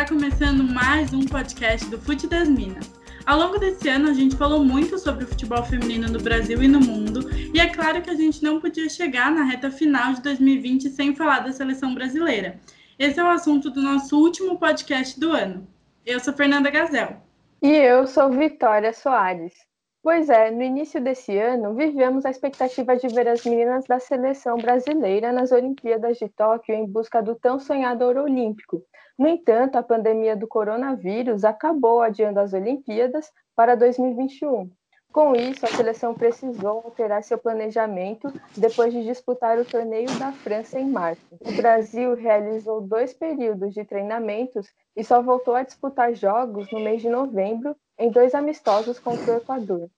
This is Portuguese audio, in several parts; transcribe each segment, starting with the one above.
Está começando mais um podcast do Fute das Minas. Ao longo desse ano, a gente falou muito sobre o futebol feminino no Brasil e no mundo, e é claro que a gente não podia chegar na reta final de 2020 sem falar da seleção brasileira. Esse é o assunto do nosso último podcast do ano. Eu sou Fernanda Gazel. E eu sou Vitória Soares. Pois é, no início desse ano, vivemos a expectativa de ver as meninas da seleção brasileira nas Olimpíadas de Tóquio em busca do tão sonhado ouro olímpico. No entanto, a pandemia do coronavírus acabou adiando as Olimpíadas para 2021. Com isso, a seleção precisou alterar seu planejamento depois de disputar o torneio da França em março. O Brasil realizou dois períodos de treinamentos e só voltou a disputar jogos no mês de novembro em dois amistosos contra o Equador.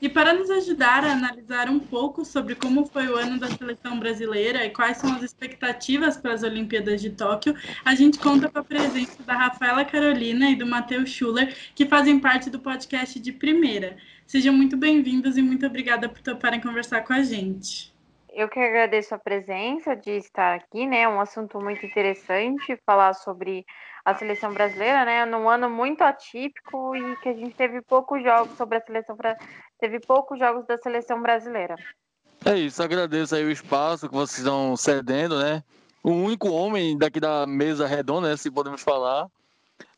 E para nos ajudar a analisar um pouco sobre como foi o ano da seleção brasileira e quais são as expectativas para as Olimpíadas de Tóquio, a gente conta com a presença da Rafaela Carolina e do Matheus Schuller, que fazem parte do podcast de primeira. Sejam muito bem-vindos e muito obrigada por toparem conversar com a gente. Eu que agradeço a presença de estar aqui, né? Um assunto muito interessante, falar sobre a seleção brasileira, né? Num ano muito atípico e que a gente teve poucos jogos sobre a seleção teve poucos jogos da seleção brasileira. É isso, agradeço aí o espaço que vocês estão cedendo, né? O único homem daqui da mesa redonda, né, se podemos falar.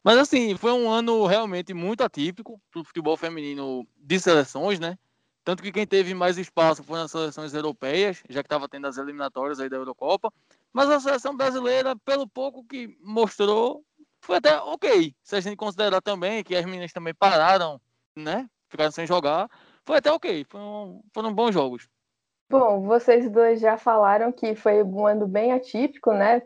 Mas assim, foi um ano realmente muito atípico para o futebol feminino de seleções, né? Tanto que quem teve mais espaço foi nas seleções europeias, já que estava tendo as eliminatórias aí da Eurocopa. Mas a seleção brasileira, pelo pouco que mostrou, foi até ok. Se a gente considerar também que as meninas também pararam, né? Ficaram sem jogar, foi até ok. Foram, foram bons jogos. Bom, vocês dois já falaram que foi um ano bem atípico, né?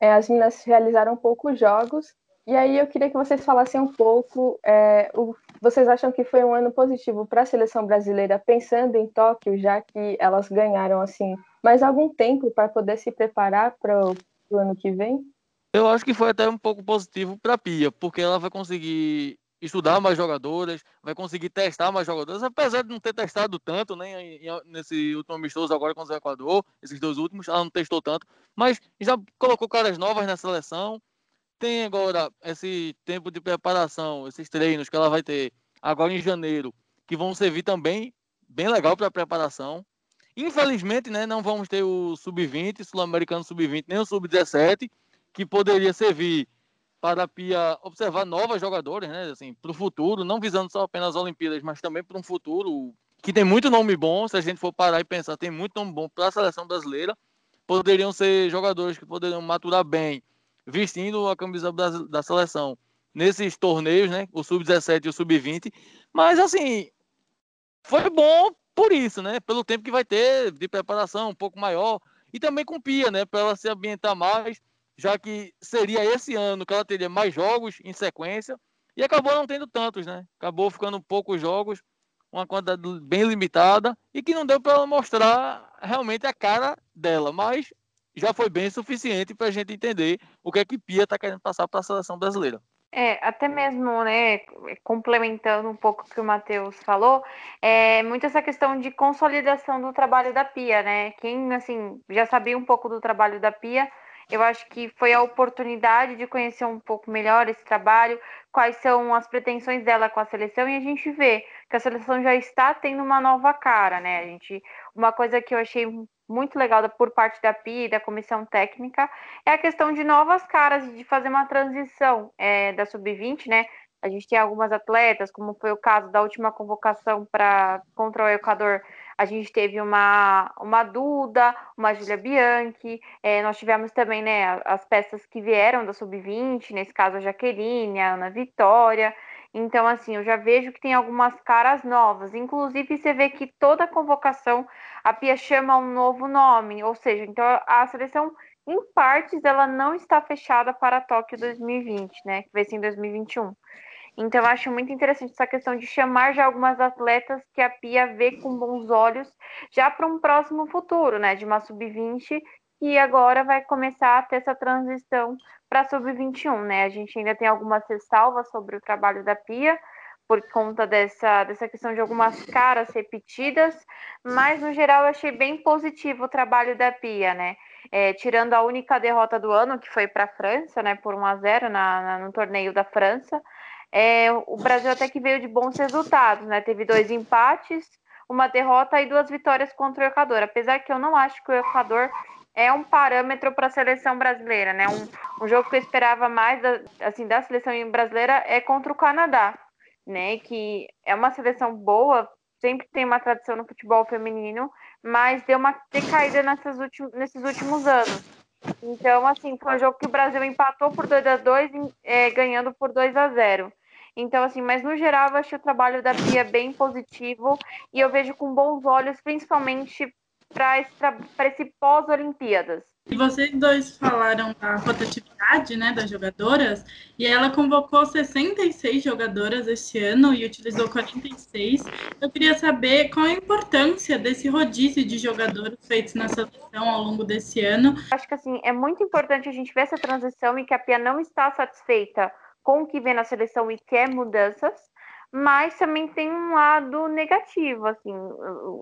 É, as meninas realizaram poucos jogos. E aí eu queria que vocês falassem um pouco. É, o, vocês acham que foi um ano positivo para a seleção brasileira, pensando em Tóquio, já que elas ganharam assim mais algum tempo para poder se preparar para o ano que vem? Eu acho que foi até um pouco positivo para a Pia, porque ela vai conseguir estudar mais jogadoras, vai conseguir testar mais jogadoras, apesar de não ter testado tanto, né, nesse último amistoso agora com o Equador, esses dois últimos, ela não testou tanto, mas já colocou caras novas na seleção, tem agora esse tempo de preparação, esses treinos que ela vai ter agora em janeiro, que vão servir também bem legal para preparação. Infelizmente, né, não vamos ter o sub-20, sul-americano sub-20, nem o sub-17, que poderia servir para Pia observar novas jogadoras, né? Assim, para o futuro, não visando só apenas as Olimpíadas, mas também para um futuro que tem muito nome bom. Se a gente for parar e pensar, tem muito nome bom para a seleção brasileira. Poderiam ser jogadores que poderiam maturar bem, vestindo a camisa da seleção nesses torneios, né? O sub-17 e o sub-20. Mas assim, foi bom por isso, né? Pelo tempo que vai ter de preparação um pouco maior e também com Pia, né? Para ela se ambientar mais já que seria esse ano que ela teria mais jogos em sequência, e acabou não tendo tantos, né? Acabou ficando poucos jogos, uma quantidade bem limitada, e que não deu para ela mostrar realmente a cara dela, mas já foi bem suficiente para a gente entender o que é que Pia está querendo passar para a seleção brasileira. É, até mesmo, né, complementando um pouco o que o Matheus falou, é muito essa questão de consolidação do trabalho da Pia, né? Quem, assim, já sabia um pouco do trabalho da Pia, eu acho que foi a oportunidade de conhecer um pouco melhor esse trabalho, quais são as pretensões dela com a seleção e a gente vê que a seleção já está tendo uma nova cara, né? A gente, uma coisa que eu achei muito legal por parte da PI e da comissão técnica é a questão de novas caras, de fazer uma transição é, da sub-20, né? A gente tem algumas atletas, como foi o caso da última convocação para contra o Equador, a gente teve uma, uma Duda, uma Julia Bianchi, é, nós tivemos também né, as peças que vieram da Sub-20, nesse caso a Jaqueline, a Ana Vitória. Então, assim, eu já vejo que tem algumas caras novas. Inclusive, você vê que toda convocação a Pia chama um novo nome, ou seja, então a seleção, em partes, ela não está fechada para Tóquio 2020, né? Que vai ser em 2021. Então, eu acho muito interessante essa questão de chamar já algumas atletas que a Pia vê com bons olhos já para um próximo futuro, né? De uma sub-20 e agora vai começar a ter essa transição para sub-21, né? A gente ainda tem algumas ressalvas sobre o trabalho da Pia por conta dessa, dessa questão de algumas caras repetidas, mas no geral eu achei bem positivo o trabalho da Pia, né? é, tirando a única derrota do ano, que foi para a França, né, por 1 a 0 na, na, no torneio da França, é, o Brasil até que veio de bons resultados, né? Teve dois empates, uma derrota e duas vitórias contra o Equador. Apesar que eu não acho que o Equador é um parâmetro para a seleção brasileira, né? Um, um, jogo que eu esperava mais da, assim da seleção brasileira é contra o Canadá, né? Que é uma seleção boa, sempre tem uma tradição no futebol feminino, mas deu uma decaída nessas últimos, nesses últimos anos. Então, assim, foi um jogo que o Brasil empatou por 2 a 2 é, ganhando por 2 a 0 então, assim, mas no geral eu achei o trabalho da Bia bem positivo e eu vejo com bons olhos, principalmente para esse, esse pós-Olimpíadas. E vocês dois falaram da rotatividade né, das jogadoras, e ela convocou 66 jogadoras este ano e utilizou 46. Eu queria saber qual a importância desse rodízio de jogadores feitos na seleção ao longo desse ano. Acho que assim, é muito importante a gente ver essa transição e que a Pia não está satisfeita com o que vem na seleção e quer mudanças, mas também tem um lado negativo, assim,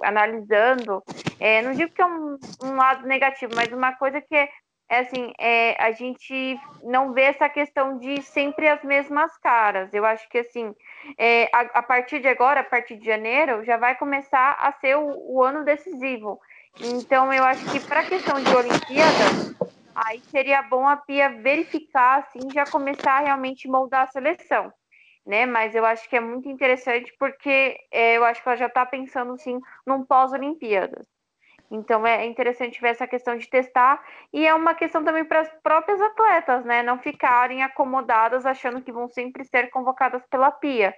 analisando. É, não digo que é um, um, lado negativo, mas uma coisa que é, é assim, é, a gente não vê essa questão de sempre as mesmas caras. Eu acho que assim, é, a, a, partir de agora, a partir de janeiro, já vai começar a ser o, o ano decisivo. Então, eu acho que para a questão de Olimpíada, Aí seria bom a Pia verificar, assim, já começar a realmente moldar a seleção, né? Mas eu acho que é muito interessante porque é, eu acho que ela já está pensando, sim, num pós-Olimpíadas. Então é interessante ver essa questão de testar e é uma questão também para as próprias atletas, né? Não ficarem acomodadas achando que vão sempre ser convocadas pela Pia.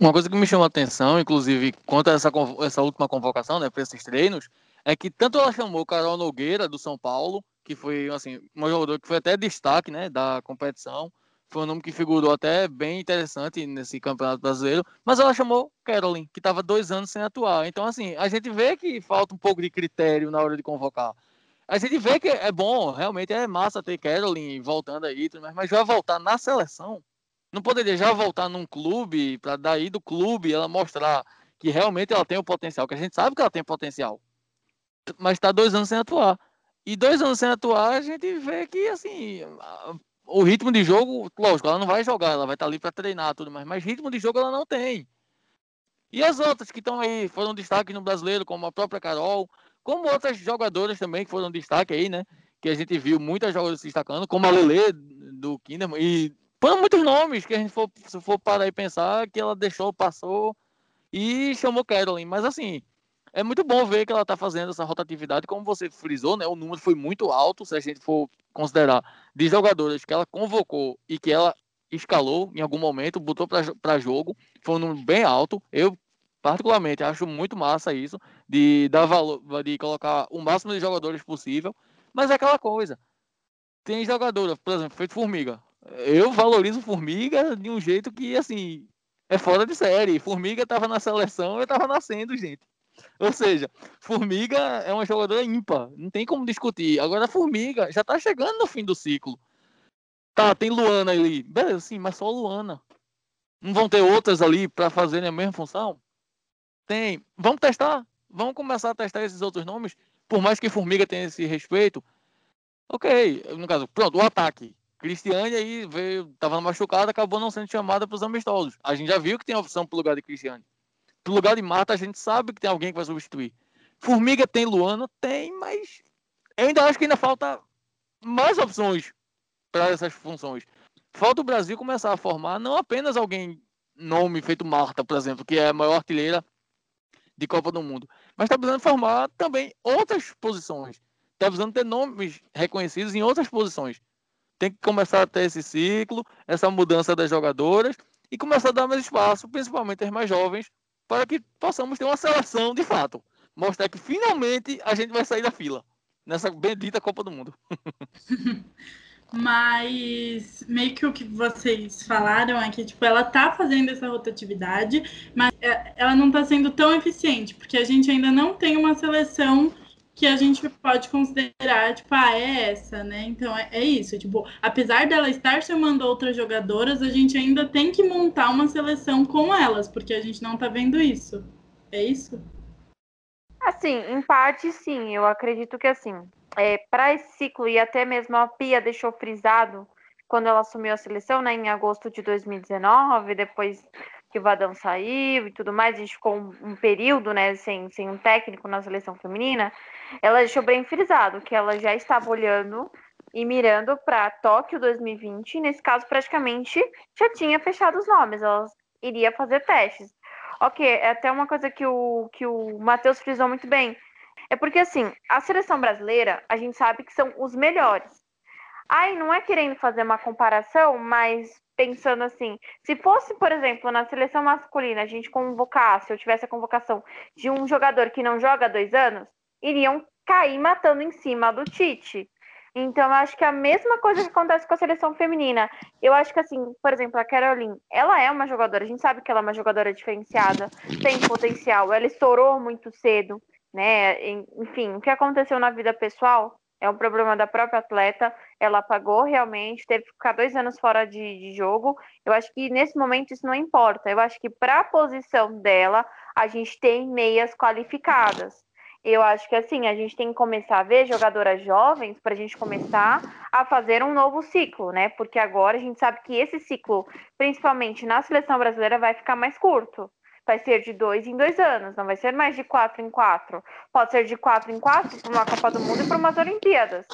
Uma coisa que me chamou a atenção, inclusive, quanto a essa, essa última convocação, né, para esses treinos, é que tanto ela chamou Carol Nogueira, do São Paulo, que foi assim, um jogador que foi até destaque né, da competição. Foi um nome que figurou até bem interessante nesse campeonato brasileiro. Mas ela chamou Caroline, que estava dois anos sem atuar. Então, assim, a gente vê que falta um pouco de critério na hora de convocar. A gente vê que é bom, realmente é massa ter Caroline voltando aí, mas já voltar na seleção. Não poderia já voltar num clube, para daí do clube ela mostrar que realmente ela tem o potencial, que a gente sabe que ela tem potencial. Mas está dois anos sem atuar. E dois anos sem atuar, a gente vê que, assim, o ritmo de jogo, lógico, ela não vai jogar, ela vai estar ali para treinar tudo mais, mas ritmo de jogo ela não tem. E as outras que estão aí, foram destaque no brasileiro, como a própria Carol, como outras jogadoras também que foram destaque aí, né? Que a gente viu muitas jogadoras se destacando, como a Lele do Kinderman, e foram muitos nomes que a gente for, se for parar e pensar que ela deixou, passou e chamou Caroline. Mas assim, é muito bom ver que ela está fazendo essa rotatividade, como você frisou, né? O número foi muito alto, se a gente for considerar, de jogadores que ela convocou e que ela escalou em algum momento, botou para jogo, foi um número bem alto. Eu, particularmente, acho muito massa isso, de dar valor, de colocar o máximo de jogadores possível, mas é aquela coisa. Tem jogadora, por exemplo, feito Formiga. Eu valorizo Formiga de um jeito que, assim, é fora de série. Formiga estava na seleção, eu estava nascendo, gente. Ou seja, Formiga é uma jogadora ímpar, não tem como discutir. Agora, Formiga já tá chegando no fim do ciclo. Tá, tem Luana ali. Beleza, sim, mas só Luana. Não vão ter outras ali para fazerem a mesma função? Tem. Vamos testar? Vamos começar a testar esses outros nomes? Por mais que Formiga tenha esse respeito. Ok, no caso, pronto, o ataque. Cristiane aí veio, tava machucada, acabou não sendo chamada para os amistosos. A gente já viu que tem opção pro lugar de Cristiane. Pro lugar de Marta, a gente sabe que tem alguém que vai substituir. Formiga tem Luana? Tem, mas ainda acho que ainda falta mais opções para essas funções. Falta o Brasil começar a formar não apenas alguém nome feito Marta, por exemplo, que é a maior artilheira de Copa do Mundo, mas está precisando formar também outras posições. Está precisando ter nomes reconhecidos em outras posições. Tem que começar a ter esse ciclo, essa mudança das jogadoras e começar a dar mais espaço, principalmente as mais jovens, para que possamos ter uma seleção de fato. Mostrar que finalmente a gente vai sair da fila nessa bendita Copa do Mundo. Mas meio que o que vocês falaram é que tipo, ela tá fazendo essa rotatividade, mas é, ela não está sendo tão eficiente, porque a gente ainda não tem uma seleção que a gente pode considerar, tipo, ah, é essa, né? Então é, é, isso, tipo, apesar dela estar chamando outras jogadoras, a gente ainda tem que montar uma seleção com elas, porque a gente não tá vendo isso. É isso? Assim, em parte sim, eu acredito que assim, é, para esse ciclo, e até mesmo a Pia deixou frisado quando ela assumiu a seleção, né, em agosto de 2019, depois que o Vadão saiu e tudo mais, a gente ficou um, um, período, né, sem, sem um técnico na seleção feminina, ela deixou bem frisado que ela já estava olhando e mirando para Tóquio 2020, e nesse caso praticamente já tinha fechado os nomes, ela iria fazer testes. Ok, é até uma coisa que o, que o Matheus frisou muito bem, é porque assim, a seleção brasileira, a gente sabe que são os melhores, Ai, não é querendo fazer uma comparação, mas pensando assim, se fosse, por exemplo, na seleção masculina, a gente convocasse, eu tivesse a convocação de um jogador que não joga há dois anos, iriam cair matando em cima do Tite. Então, eu acho que é a mesma coisa que acontece com a seleção feminina. Eu acho que, assim, por exemplo, a Caroline, ela é uma jogadora, a gente sabe que ela é uma jogadora diferenciada, tem potencial, ela estourou muito cedo, né? Enfim, o que aconteceu na vida pessoal é um problema da própria atleta. Ela pagou realmente, teve que ficar dois anos fora de, de jogo. Eu acho que nesse momento isso não importa. Eu acho que para a posição dela, a gente tem meias qualificadas. Eu acho que assim, a gente tem que começar a ver jogadoras jovens para a gente começar a fazer um novo ciclo, né? Porque agora a gente sabe que esse ciclo, principalmente na seleção brasileira, vai ficar mais curto vai ser de dois em dois anos, não vai ser mais de quatro em quatro. Pode ser de quatro em quatro para uma Copa do Mundo e para umas Olimpíadas.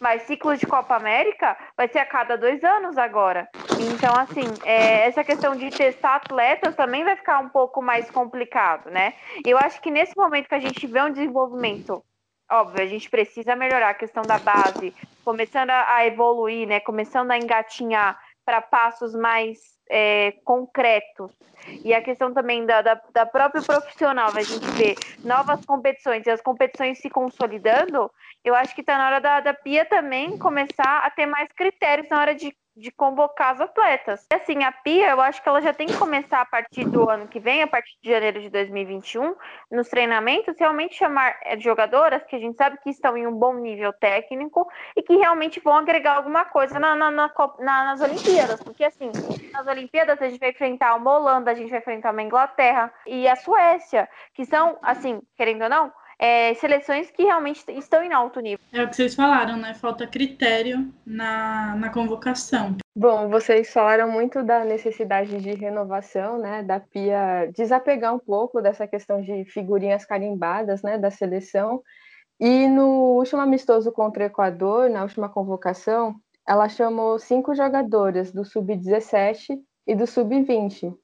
Mas ciclo de Copa América vai ser a cada dois anos agora. Então, assim, é, essa questão de testar atletas também vai ficar um pouco mais complicado, né? Eu acho que nesse momento que a gente vê um desenvolvimento óbvio, a gente precisa melhorar a questão da base, começando a evoluir, né? Começando a engatinhar para passos mais é, concretos. E a questão também da, da, da própria profissional, a gente vê novas competições e as competições se consolidando, eu acho que está na hora da, da Pia também começar a ter mais critérios na hora de de convocar as atletas. Assim, a Pia, eu acho que ela já tem que começar a partir do ano que vem, a partir de janeiro de 2021, nos treinamentos, realmente chamar eh, jogadoras que a gente sabe que estão em um bom nível técnico e que realmente vão agregar alguma coisa na, na, na, nas Olimpíadas. Porque, assim, nas Olimpíadas a gente vai enfrentar uma Holanda, a gente vai enfrentar uma Inglaterra e a Suécia, que são, assim, querendo ou não, é, seleções que realmente estão em alto nível. É o que vocês falaram, né? Falta critério na, na convocação. Bom, vocês falaram muito da necessidade de renovação, né? Da Pia desapegar um pouco dessa questão de figurinhas carimbadas, né? Da seleção. E no último amistoso contra o Equador, na última convocação, ela chamou cinco jogadoras do sub-17 e do sub-20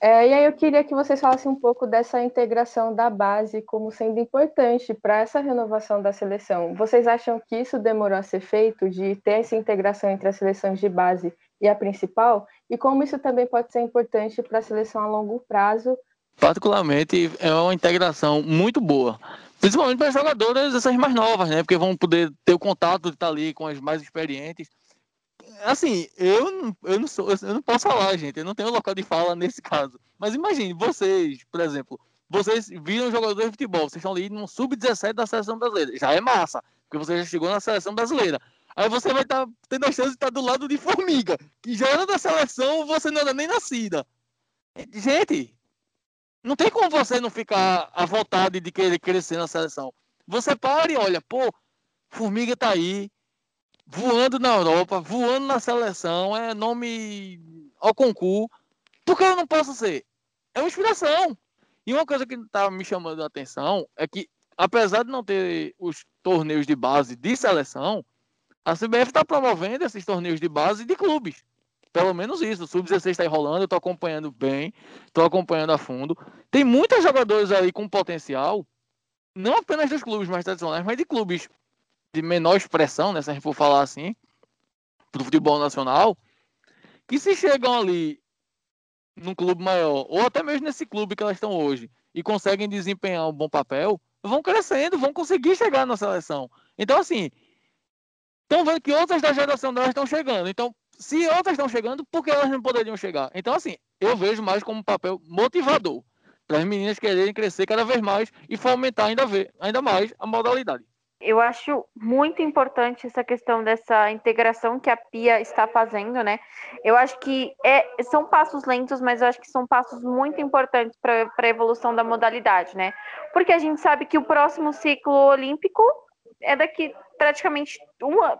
é, e aí eu queria que vocês falassem um pouco dessa integração da base como sendo importante para essa renovação da seleção. Vocês acham que isso demorou a ser feito, de ter essa integração entre as seleções de base e a principal? E como isso também pode ser importante para a seleção a longo prazo? Particularmente, é uma integração muito boa. Principalmente para as jogadoras essas mais novas, né? Porque vão poder ter o contato de estar ali com as mais experientes assim, eu, eu não sou, eu não posso falar, gente. Eu não tenho local de fala nesse caso. Mas imagine, vocês, por exemplo, vocês viram jogadores de futebol, vocês estão ali no sub-17 da seleção brasileira. Já é massa, porque você já chegou na seleção brasileira. Aí você vai estar tá tendo a chance de estar tá do lado de Formiga, que já era da seleção, você não era nem nascida. Gente, não tem como você não ficar à vontade de querer crescer na seleção. Você para e olha, pô, Formiga tá aí, voando na Europa, voando na seleção, é nome ao concurso. Por que eu não posso ser? É uma inspiração. E uma coisa que está me chamando a atenção é que, apesar de não ter os torneios de base de seleção, a CBF está promovendo esses torneios de base de clubes. Pelo menos isso. O Sub-16 está enrolando, eu estou acompanhando bem, estou acompanhando a fundo. Tem muitos jogadores aí com potencial, não apenas dos clubes mais tradicionais, mas de clubes de menor expressão, né, se a gente for falar assim, do futebol nacional, que se chegam ali num clube maior, ou até mesmo nesse clube que elas estão hoje, e conseguem desempenhar um bom papel, vão crescendo, vão conseguir chegar na seleção. Então, assim, estão vendo que outras da geração delas estão chegando. Então, se outras estão chegando, por que elas não poderiam chegar? Então, assim, eu vejo mais como um papel motivador para as meninas quererem crescer cada vez mais e fomentar ainda, ainda mais a modalidade. Eu acho muito importante essa questão dessa integração que a Pia está fazendo, né? Eu acho que é, são passos lentos, mas eu acho que são passos muito importantes para a evolução da modalidade, né? Porque a gente sabe que o próximo ciclo olímpico é daqui praticamente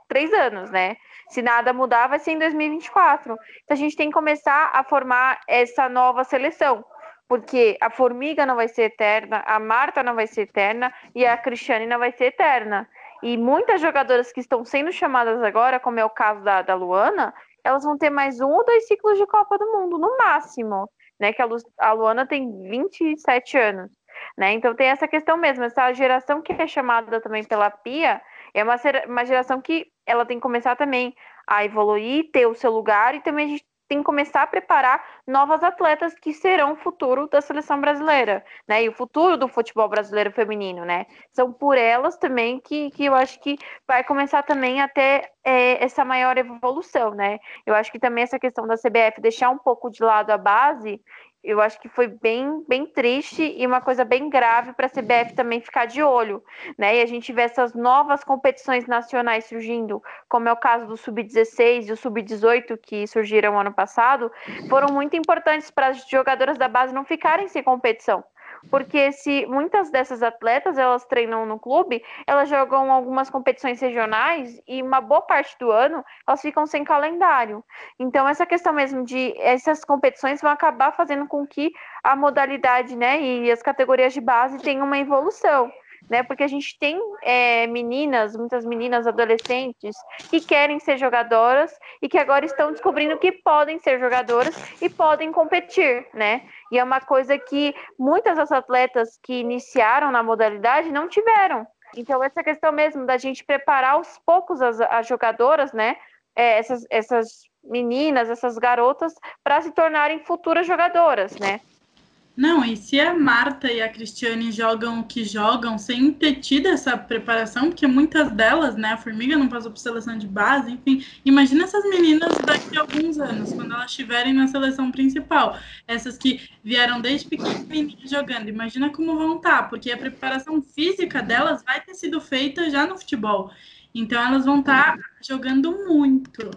três anos, né? Se nada mudar, vai ser em 2024. Então a gente tem que começar a formar essa nova seleção. Porque a Formiga não vai ser eterna, a Marta não vai ser eterna e a Cristiane não vai ser eterna. E muitas jogadoras que estão sendo chamadas agora, como é o caso da, da Luana, elas vão ter mais um ou dois ciclos de Copa do Mundo, no máximo. Né? Que a, Lu, a Luana tem 27 anos. Né? Então tem essa questão mesmo, essa geração que é chamada também pela Pia, é uma, uma geração que ela tem que começar também a evoluir, ter o seu lugar, e também a gente tem que começar a preparar novas atletas que serão o futuro da seleção brasileira, né? E o futuro do futebol brasileiro feminino, né? São por elas também que, que eu acho que vai começar também a ter é, essa maior evolução, né? Eu acho que também essa questão da CBF deixar um pouco de lado a base eu acho que foi bem, bem triste e uma coisa bem grave para a CBF também ficar de olho, né? E a gente vê essas novas competições nacionais surgindo, como é o caso do Sub-16 e o Sub-18 que surgiram ano passado, foram muito importantes para as jogadoras da base não ficarem sem competição porque se muitas dessas atletas elas treinam no clube, elas jogam algumas competições regionais e uma boa parte do ano elas ficam sem calendário. Então essa questão mesmo de essas competições vão acabar fazendo com que a modalidade, né, e as categorias de base tenham uma evolução né? Porque a gente tem é, meninas, muitas meninas adolescentes que querem ser jogadoras e que agora estão descobrindo que podem ser jogadoras e podem competir, né? E é uma coisa que muitas das atletas que iniciaram na modalidade não tiveram. Então, essa questão mesmo da gente preparar aos poucos as, as jogadoras, né? É, essas, essas meninas, essas garotas, para se tornarem futuras jogadoras, né? Não, e se a Marta e a Cristiane jogam o que jogam sem ter tido essa preparação, porque muitas delas, né, a Formiga não passou por seleção de base, enfim, imagina essas meninas daqui a alguns anos, quando elas estiverem na seleção principal, essas que vieram desde pequenininhas jogando, imagina como vão estar, tá, porque a preparação física delas vai ter sido feita já no futebol, então elas vão estar tá jogando muito.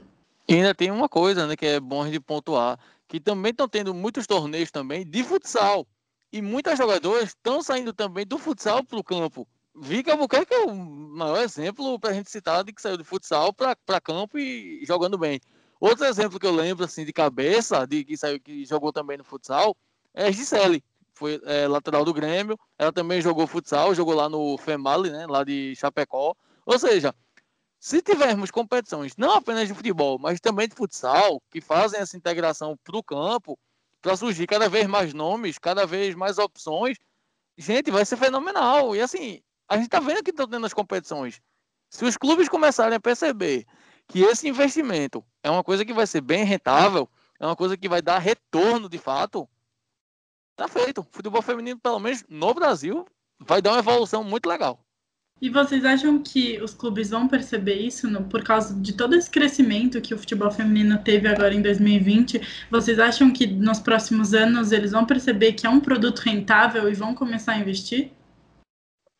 E ainda tem uma coisa, né, que é bom de pontuar, que também estão tendo muitos torneios também de futsal. E muitas jogadoras estão saindo também do futsal para o campo. Vika Albuquerque é o maior exemplo para a gente citar de que saiu do futsal para campo e jogando bem. Outro exemplo que eu lembro assim de cabeça, de que saiu que jogou também no futsal, é Gisele. Foi é, lateral do Grêmio. Ela também jogou futsal, jogou lá no Female, né, lá de Chapecó. Ou seja, se tivermos competições não apenas de futebol, mas também de futsal, que fazem essa integração para o campo, para surgir cada vez mais nomes, cada vez mais opções, gente, vai ser fenomenal. E assim, a gente está vendo que estão tendo as competições. Se os clubes começarem a perceber que esse investimento é uma coisa que vai ser bem rentável, é uma coisa que vai dar retorno de fato, tá feito. Futebol feminino, pelo menos no Brasil, vai dar uma evolução muito legal. E vocês acham que os clubes vão perceber isso no, por causa de todo esse crescimento que o futebol feminino teve agora em 2020? Vocês acham que nos próximos anos eles vão perceber que é um produto rentável e vão começar a investir?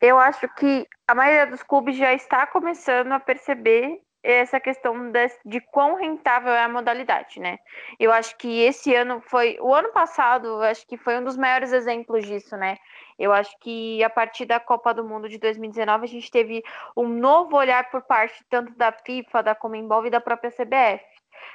Eu acho que a maioria dos clubes já está começando a perceber essa questão de, quão rentável é a modalidade, né? Eu acho que esse ano foi, o ano passado, acho que foi um dos maiores exemplos disso, né? Eu acho que a partir da Copa do Mundo de 2019 a gente teve um novo olhar por parte tanto da FIFA, da Comembol e da própria CBF.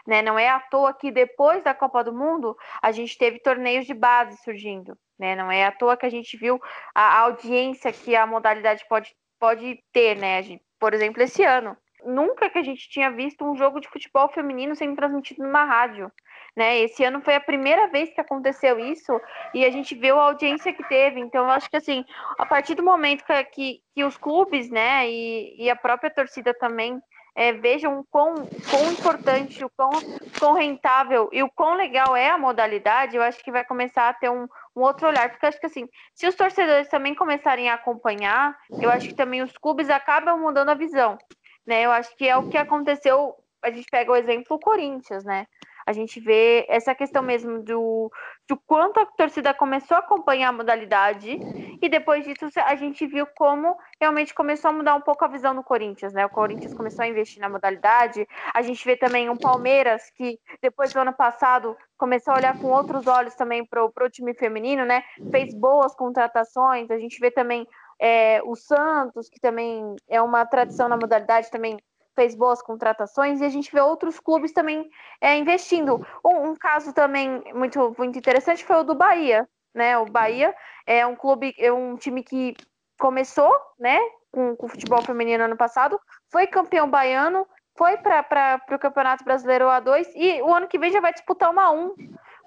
Né? Não é à toa que depois da Copa do Mundo a gente teve torneios de base surgindo. Né? Não é à toa que a gente viu a audiência que a modalidade pode, pode ter, né? Por exemplo, esse ano. Nunca que a gente tinha visto um jogo de futebol feminino sendo transmitido numa rádio né? Esse ano foi a primeira vez que aconteceu isso e a gente viu a audiência que teve. Então, eu acho que assim, a partir do momento que, que, que os clubes, né, e, e a própria torcida também é, vejam o quão, quão importante, o quão, quão rentável e o quão legal é a modalidade, eu acho que vai começar a ter um, um outro olhar. Porque acho que assim, se os torcedores também começarem a acompanhar, eu acho que também os clubes acabam mudando a visão. Né? Eu acho que é o que aconteceu. A gente pega o exemplo do Corinthians, né? a gente vê essa questão mesmo do, do quanto a torcida começou a acompanhar a modalidade e depois disso a gente viu como realmente começou a mudar um pouco a visão do Corinthians, né? O Corinthians começou a investir na modalidade. A gente vê também o Palmeiras que depois do ano passado começou a olhar com outros olhos também para o time feminino, né? Fez boas contratações. A gente vê também é, o Santos, que também é uma tradição na modalidade, também fez boas contratações, e a gente vê outros clubes também é, investindo. Um, um, caso também muito, muito interessante foi o do Bahia, né? O Bahia é um clube, é um time que começou, né, com, o futebol feminino ano passado, foi campeão baiano, foi para o Campeonato Brasileiro A2 e o ano que vem já vai disputar uma 1.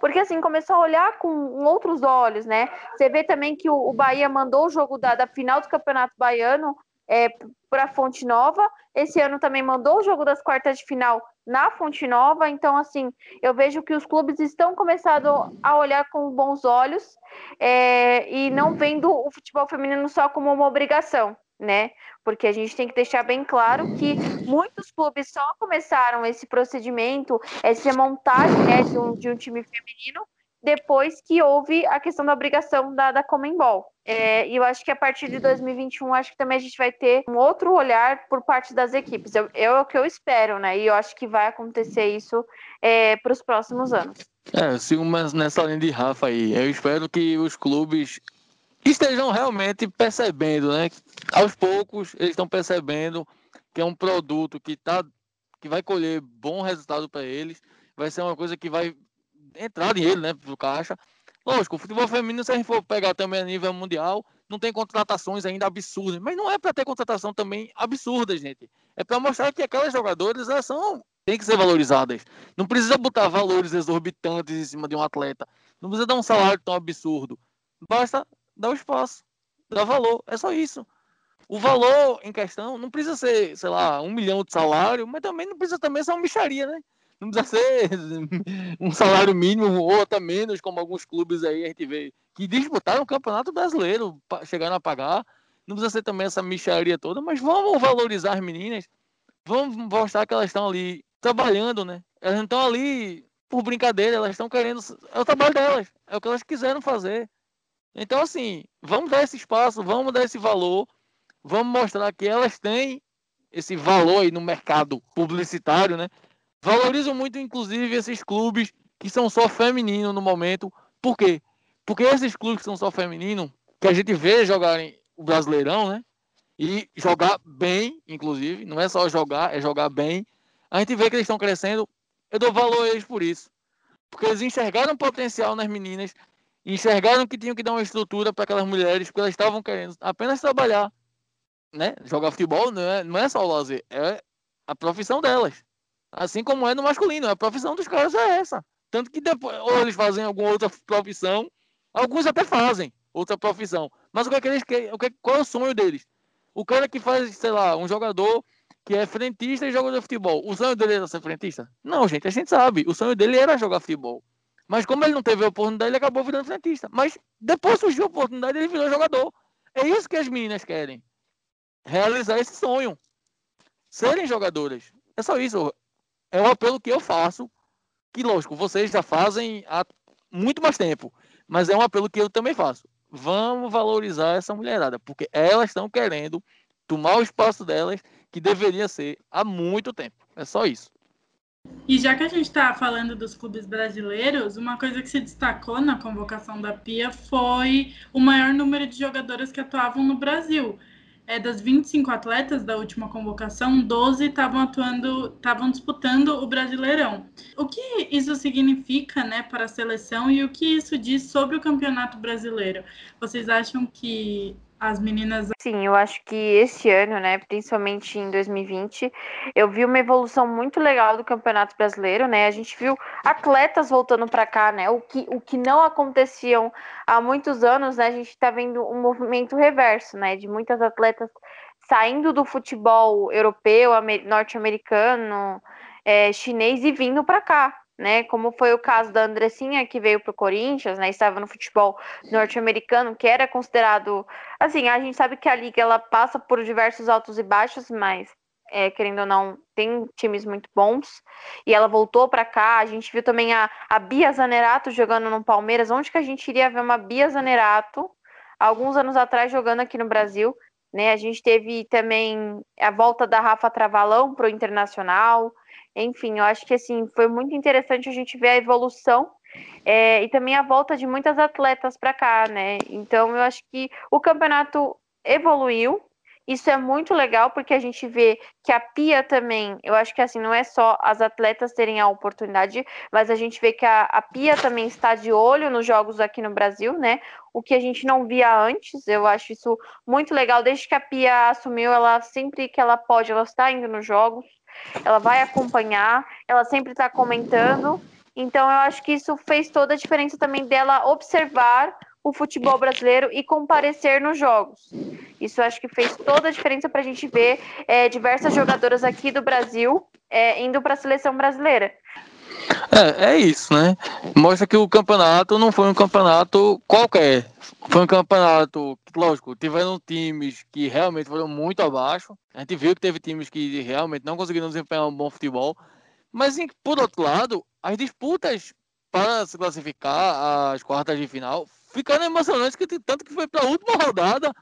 Porque assim, começou a olhar com outros olhos, né? Você vê também que o, Bahia mandou o jogo da, da final do Campeonato Baiano é, para Fonte Nova. Esse ano também mandou o jogo das quartas de final na Fonte Nova. Então, assim, eu vejo que os clubes estão começando a olhar com bons olhos é, e não vendo o futebol feminino só como uma obrigação né? Porque a gente tem que deixar bem claro que muitos clubes só começaram esse procedimento, essa montagem né, de, um, de um time feminino, depois que houve a questão da obrigação da, da Comembol. É, e eu acho que a partir de 2021, acho que também a gente vai ter um outro olhar por parte das equipes. Eu, é o que eu espero, né? E eu acho que vai acontecer isso é, para os próximos anos. É, sigo nessa linha de Rafa aí. Eu espero que os clubes estejam realmente percebendo, né? Aos poucos eles estão percebendo que é um produto que tá, que vai colher bom resultado para eles, vai ser uma coisa que vai entrar dinheiro, né, pro caixa. Lógico, o futebol feminino, se a gente for pegar também a nível mundial, não tem contratações ainda absurdas, mas não é para ter contratação também absurda, gente. É para mostrar que aquelas jogadoras elas são tem que ser valorizadas. Não precisa botar valores exorbitantes em cima de um atleta. Não precisa dar um salário tão absurdo. Basta dá o espaço, dá valor, é só isso. O valor em questão não precisa ser, sei lá, um milhão de salário, mas também não precisa também ser uma micharia, né? Não precisa ser um salário mínimo ou até menos, como alguns clubes aí a gente vê que disputaram o Campeonato Brasileiro, chegaram a pagar. Não precisa ser também essa micharia toda, mas vamos valorizar as meninas, vamos mostrar que elas estão ali trabalhando, né? Elas não estão ali por brincadeira, elas estão querendo. É o trabalho delas, é o que elas quiseram fazer. Então, assim, vamos dar esse espaço, vamos dar esse valor, vamos mostrar que elas têm esse valor aí no mercado publicitário, né? Valorizo muito, inclusive, esses clubes que são só femininos no momento. Por quê? Porque esses clubes que são só femininos, que a gente vê jogarem o Brasileirão, né? E jogar bem, inclusive, não é só jogar, é jogar bem. A gente vê que eles estão crescendo. Eu dou valor a eles por isso. Porque eles enxergaram potencial nas meninas, enxergaram que tinham que dar uma estrutura para aquelas mulheres, porque elas estavam querendo apenas trabalhar, né? Jogar futebol não é, não é só o lazer, é a profissão delas. Assim como é no masculino, a profissão dos caras é essa. Tanto que depois, ou eles fazem alguma outra profissão, alguns até fazem outra profissão. Mas o que, é que eles querem, o que, qual é o sonho deles? O cara que faz, sei lá, um jogador que é frentista e joga de futebol, o sonho dele era ser frentista? Não, gente, a gente sabe. O sonho dele era jogar futebol. Mas como ele não teve a oportunidade, ele acabou virando frentista. Mas depois surgiu a oportunidade, ele virou jogador. É isso que as meninas querem. Realizar esse sonho. Serem jogadoras. É só isso. É um apelo que eu faço. Que, lógico, vocês já fazem há muito mais tempo. Mas é um apelo que eu também faço. Vamos valorizar essa mulherada. Porque elas estão querendo tomar o espaço delas que deveria ser há muito tempo. É só isso. E já que a gente está falando dos clubes brasileiros, uma coisa que se destacou na convocação da Pia foi o maior número de jogadoras que atuavam no Brasil. É, das 25 atletas da última convocação, 12 estavam atuando, estavam disputando o Brasileirão. O que isso significa, né, para a seleção e o que isso diz sobre o Campeonato Brasileiro? Vocês acham que as meninas. Sim, eu acho que esse ano, né, principalmente em 2020, eu vi uma evolução muito legal do Campeonato Brasileiro, né? A gente viu atletas voltando para cá, né? O que, o que não aconteciam há muitos anos, né? A gente está vendo um movimento reverso, né? De muitas atletas saindo do futebol europeu, norte-americano, é, chinês e vindo para cá, né? Como foi o caso da Andressinha, que veio para o Corinthians, né? Estava no futebol norte-americano, que era considerado. Assim, a gente sabe que a liga ela passa por diversos altos e baixos, mas é, querendo ou não, tem times muito bons. E ela voltou para cá. A gente viu também a, a Bia Zanerato jogando no Palmeiras. Onde que a gente iria ver uma Bia Zanerato alguns anos atrás jogando aqui no Brasil? Né? A gente teve também a volta da Rafa Travalão para o Internacional. Enfim, eu acho que assim foi muito interessante a gente ver a evolução é, e também a volta de muitas atletas para cá, né? Então eu acho que o campeonato evoluiu isso é muito legal porque a gente vê que a Pia também, eu acho que assim, não é só as atletas terem a oportunidade, mas a gente vê que a, a Pia também está de olho nos jogos aqui no Brasil, né? O que a gente não via antes, eu acho isso muito legal. Desde que a Pia assumiu, ela sempre que ela pode, ela está indo nos jogos, ela vai acompanhar, ela sempre está comentando. Então eu acho que isso fez toda a diferença também dela observar o futebol brasileiro e comparecer nos jogos. Isso acho que fez toda a diferença para a gente ver é, diversas jogadoras aqui do Brasil é, indo para a seleção brasileira. É, é isso, né? Mostra que o campeonato não foi um campeonato qualquer. Foi um campeonato, lógico, tiveram times que realmente foram muito abaixo. A gente viu que teve times que realmente não conseguiram desempenhar um bom futebol. Mas, por outro lado, as disputas para se classificar às quartas de final ficaram emocionantes, que tanto que foi para a última rodada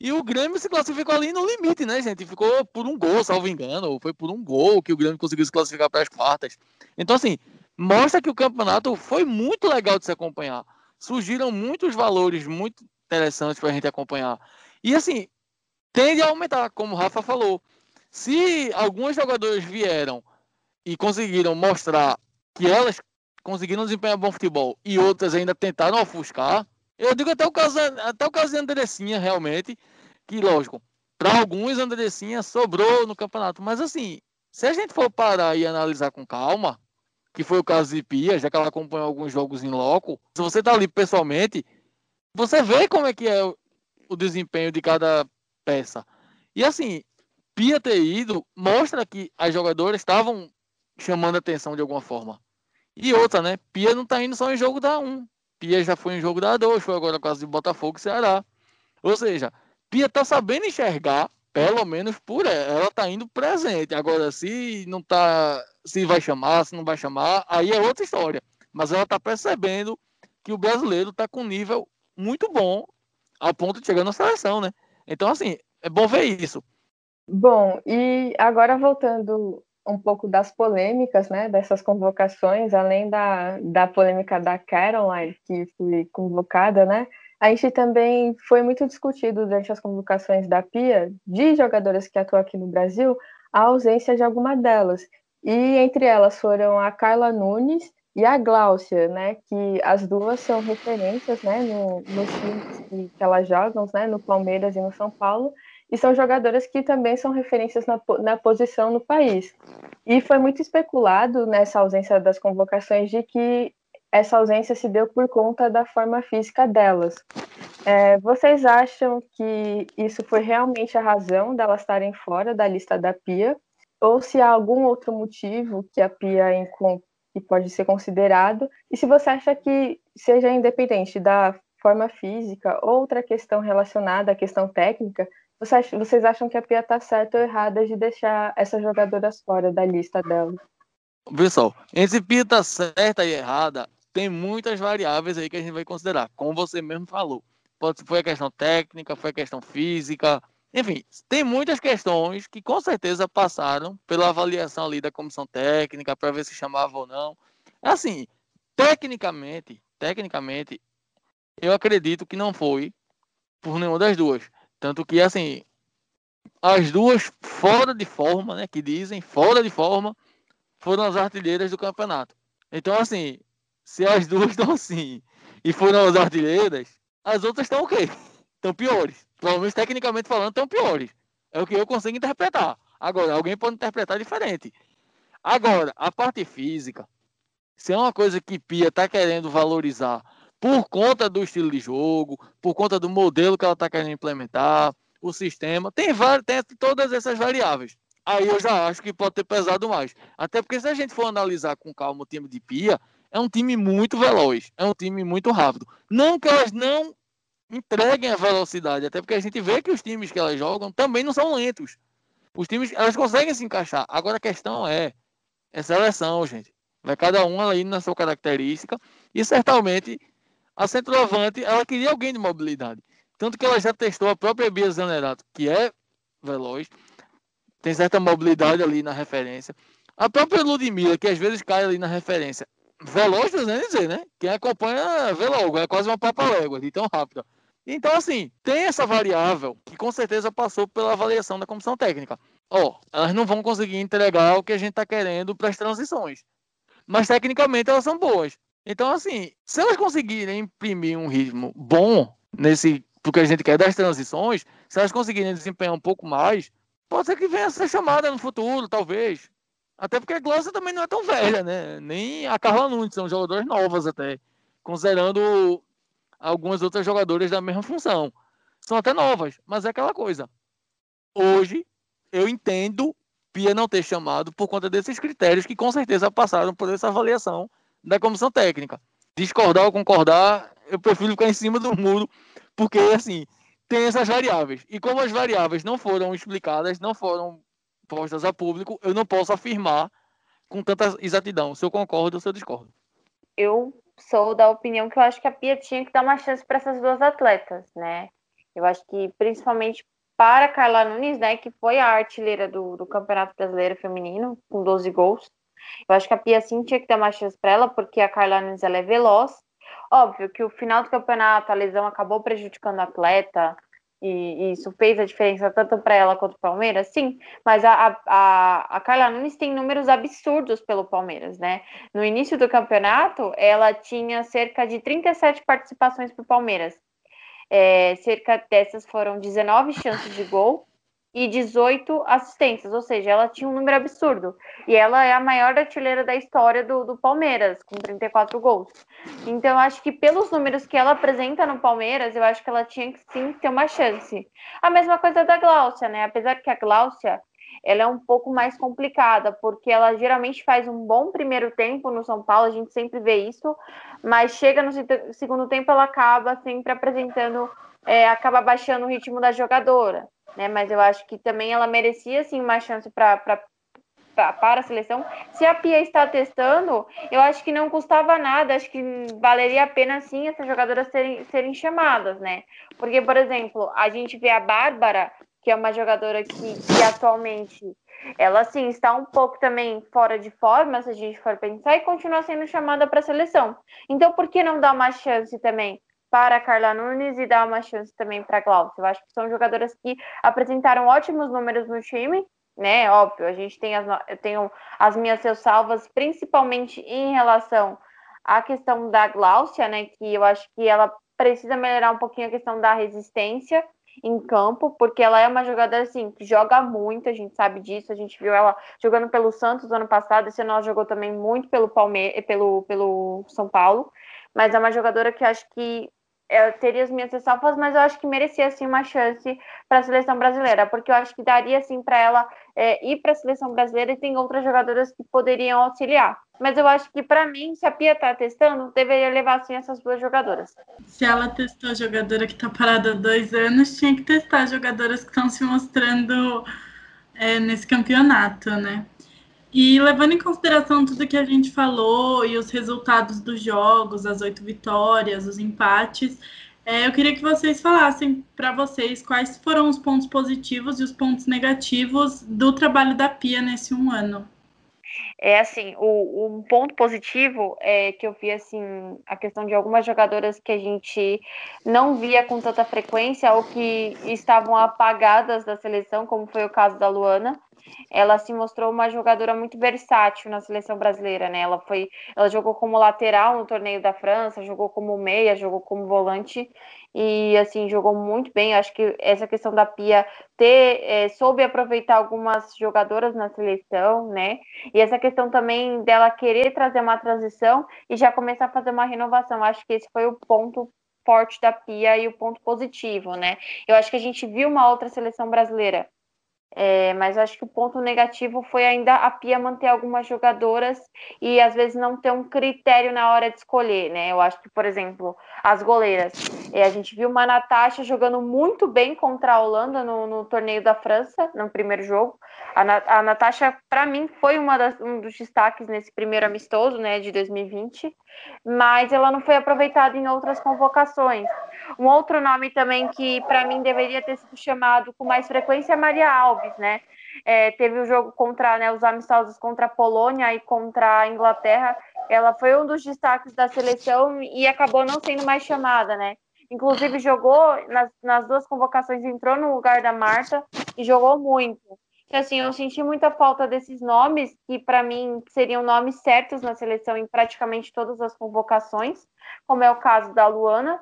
e o Grêmio se classificou ali no limite, né, gente? Ficou por um gol, salvo engano, ou foi por um gol que o Grêmio conseguiu se classificar para as quartas. Então, assim, mostra que o campeonato foi muito legal de se acompanhar. Surgiram muitos valores muito interessantes para a gente acompanhar. E, assim, tende a aumentar, como o Rafa falou. Se alguns jogadores vieram e conseguiram mostrar que elas conseguiram desempenhar bom futebol e outras ainda tentaram ofuscar. Eu digo até o caso, até o caso de Andressinha, realmente, que, lógico, para alguns Andressinha sobrou no campeonato. Mas, assim, se a gente for parar e analisar com calma, que foi o caso de Pia, já que ela acompanhou alguns jogos em loco, se você tá ali pessoalmente, você vê como é que é o, desempenho de cada peça. E, assim, Pia ter ido mostra que as jogadoras estavam chamando atenção de alguma forma. E outra, né? Pia não tá indo só em jogo da 1. Pia já foi em jogo da 2, foi agora quase de Botafogo e Ceará. Ou seja, Pia tá sabendo enxergar, pelo menos por ela, ela tá indo presente. Agora, se não tá. Se vai chamar, se não vai chamar, aí é outra história. Mas ela tá percebendo que o brasileiro tá com nível muito bom, ao ponto de chegar na seleção, né? Então, assim, é bom ver isso. Bom, e agora voltando um pouco das polêmicas, né, dessas convocações, além da, da polêmica da Caroline, que foi convocada, né, a gente também foi muito discutido durante as convocações da Pia, de jogadoras que atuam aqui no Brasil, a ausência de alguma delas. E entre elas foram a Carla Nunes e a Gláucia, né, que as duas são referências, né, no, nos times que, que elas jogam, né, no Palmeiras e no São Paulo, e são jogadoras que também são referências na, na posição no país. E foi muito especulado nessa ausência das convocações de que essa ausência se deu por conta da forma física delas. É, vocês acham que isso foi realmente a razão delas estarem fora da lista da PIA? Ou se há algum outro motivo que a PIA que pode ser considerado? E se você acha que seja independente da forma física, outra questão relacionada à questão técnica, vocês acham que a Pia tá certa ou errada de deixar essas jogadoras fora da lista dela? Pessoal, entre Pia tá certa e errada, tem muitas variáveis aí que a gente vai considerar, como você mesmo falou. Pode, foi a questão técnica, foi a questão física, enfim, tem muitas questões que com certeza passaram pela avaliação ali da comissão técnica para ver se chamava ou não. Assim, tecnicamente, tecnicamente, eu acredito que não foi por nenhuma das duas. Tanto que, assim, as duas fora de forma, né? Que dizem, fora de forma, foram as artilheiras do campeonato. Então, assim, se as duas estão assim e foram as artilheiras, as outras estão o quê? Estão piores. Pelo menos tecnicamente falando, estão piores. É o que eu consigo interpretar. Agora, alguém pode interpretar diferente. Agora, a parte física, se é uma coisa que Pia está querendo valorizar por conta do estilo de jogo, por conta do modelo que ela está querendo implementar, o sistema, tem, tem todas essas variáveis. Aí eu já acho que pode ter pesado mais. Até porque se a gente for analisar com calma o time de Pia, é um time muito veloz, é um time muito rápido. Não que elas não entreguem a velocidade, até porque a gente vê que os times que elas jogam também não são lentos. Os times, elas conseguem se encaixar. Agora a questão é, é seleção, gente. Vai cada um aí na sua característica e certamente a centroavante, ela queria alguém de mobilidade. Tanto que ela já testou a própria Bia Zanerato, que é veloz, tem certa mobilidade ali na referência. A própria Ludmilla, que às vezes cai ali na referência. Veloz, não dizer, né? Quem acompanha vê logo, é quase uma papalégua, de tão rápida. Então, assim, tem essa variável que com certeza passou pela avaliação da comissão técnica. Ó, oh, elas não vão conseguir entregar o que a gente está querendo para as transições. Mas tecnicamente elas são boas. Então, assim, se elas conseguirem imprimir um ritmo bom nesse porque a gente quer das transições, se elas conseguirem desempenhar um pouco mais, pode ser que venha a ser chamada no futuro, talvez. Até porque a Glaucia também não é tão velha, né? Nem a Carla Nunes, são jogadores novas até. Considerando algumas outras jogadoras da mesma função. São até novas, mas é aquela coisa. Hoje, eu entendo Pia não ter chamado por conta desses critérios que com certeza passaram por essa avaliação da comissão técnica. Discordar ou concordar, eu prefiro ficar em cima do muro, porque assim, tem essas variáveis. E como as variáveis não foram explicadas, não foram postas a público, eu não posso afirmar com tanta exatidão se eu concordo ou se eu discordo. Eu sou da opinião que eu acho que a Pia tinha que dar uma chance para essas duas atletas, né? Eu acho que principalmente para Carla Nunes, né, que foi a artilheira do, do Campeonato Brasileiro Feminino, com 12 gols. Eu acho que a Pia sim tinha que dar uma chance para ela, porque a Carla Nunes ela é veloz. Óbvio que o final do campeonato, a lesão acabou prejudicando a atleta, e, e isso fez a diferença tanto para ela quanto para o Palmeiras, sim, mas a, a, a Carla Nunes tem números absurdos pelo Palmeiras, né? No início do campeonato, ela tinha cerca de 37 participações para o Palmeiras. É, cerca dessas foram 19 chances de gol e 18 assistências, ou seja, ela tinha um número absurdo. E ela é a maior artilheira da história do, do Palmeiras, com 34 gols. Então, acho que pelos números que ela apresenta no Palmeiras, eu acho que ela tinha que sim ter uma chance. A mesma coisa da Gláucia, né? Apesar que a Gláucia ela é um pouco mais complicada, porque ela geralmente faz um bom primeiro tempo no São Paulo, a gente sempre vê isso, mas chega no segundo tempo ela acaba sempre apresentando, é, acaba baixando o ritmo da jogadora né? Mas eu acho que também ela merecia sim uma chance para para a seleção. Se a Pia está testando, eu acho que não custava nada, acho que valeria a pena sim essas jogadoras serem, serem chamadas, né? Porque, por exemplo, a gente vê a Bárbara, que é uma jogadora que, que atualmente ela sim está um pouco também fora de forma, se a gente for pensar, e continua sendo chamada para a seleção. Então, por que não dar uma chance também para a Carla Nunes e dar uma chance também para a Glaucia. Eu acho que são jogadoras que apresentaram ótimos números no time, né? Óbvio, a gente tem as, eu tenho as minhas salvas, principalmente em relação à questão da Glaucia, né? Que eu acho que ela precisa melhorar um pouquinho a questão da resistência em campo, porque ela é uma jogadora assim que joga muito, a gente sabe disso, a gente viu ela jogando pelo Santos ano passado, esse ano ela jogou também muito pelo Palmeiras, pelo, pelo São Paulo, mas é uma jogadora que acho que eu teria as minhas ressalvas, mas eu acho que merecia assim uma chance para a seleção brasileira, porque eu acho que daria assim para ela é, ir para a seleção brasileira e tem outras jogadoras que poderiam auxiliar. Mas eu acho que para mim, se a Pia está testando, deveria levar assim essas duas jogadoras. Se ela testou a jogadora que está parada há dois anos, tinha que testar jogadoras que estão se mostrando é, nesse campeonato, né? E levando em consideração tudo que a gente falou e os resultados dos jogos, as oito vitórias, os empates, é, eu queria que vocês falassem para vocês quais foram os pontos positivos e os pontos negativos do trabalho da Pia nesse um ano. É assim, o, um ponto positivo é que eu vi assim a questão de algumas jogadoras que a gente não via com tanta frequência ou que estavam apagadas da seleção, como foi o caso da Luana ela se mostrou uma jogadora muito versátil na seleção brasileira, né? Ela foi, ela jogou como lateral no torneio da França, jogou como meia, jogou como volante e assim jogou muito bem. Acho que essa questão da Pia ter é, soube aproveitar algumas jogadoras na seleção, né? E essa questão também dela querer trazer uma transição e já começar a fazer uma renovação. Acho que esse foi o ponto forte da Pia e o ponto positivo, né? Eu acho que a gente viu uma outra seleção brasileira é, mas acho que o ponto negativo foi ainda a Pia manter algumas jogadoras e às vezes não ter um critério na hora de escolher, né? Eu acho que, por exemplo, as goleiras. É, a gente viu uma Natasha jogando muito bem contra a Holanda no, no torneio da França, no primeiro jogo. A, a Natasha, para mim, foi uma das, um dos destaques nesse primeiro amistoso, né, de 2020, mas ela não foi aproveitada em outras convocações. Um outro nome também que, para mim, deveria ter sido chamado com mais frequência é Maria Alves, né? É, teve o jogo contra né, os amistosos contra a Polônia e contra a Inglaterra. Ela foi um dos destaques da seleção e acabou não sendo mais chamada, né? Inclusive jogou nas, nas duas convocações, entrou no lugar da Marta e jogou muito. Então, assim, eu senti muita falta desses nomes, que para mim seriam nomes certos na seleção em praticamente todas as convocações, como é o caso da Luana.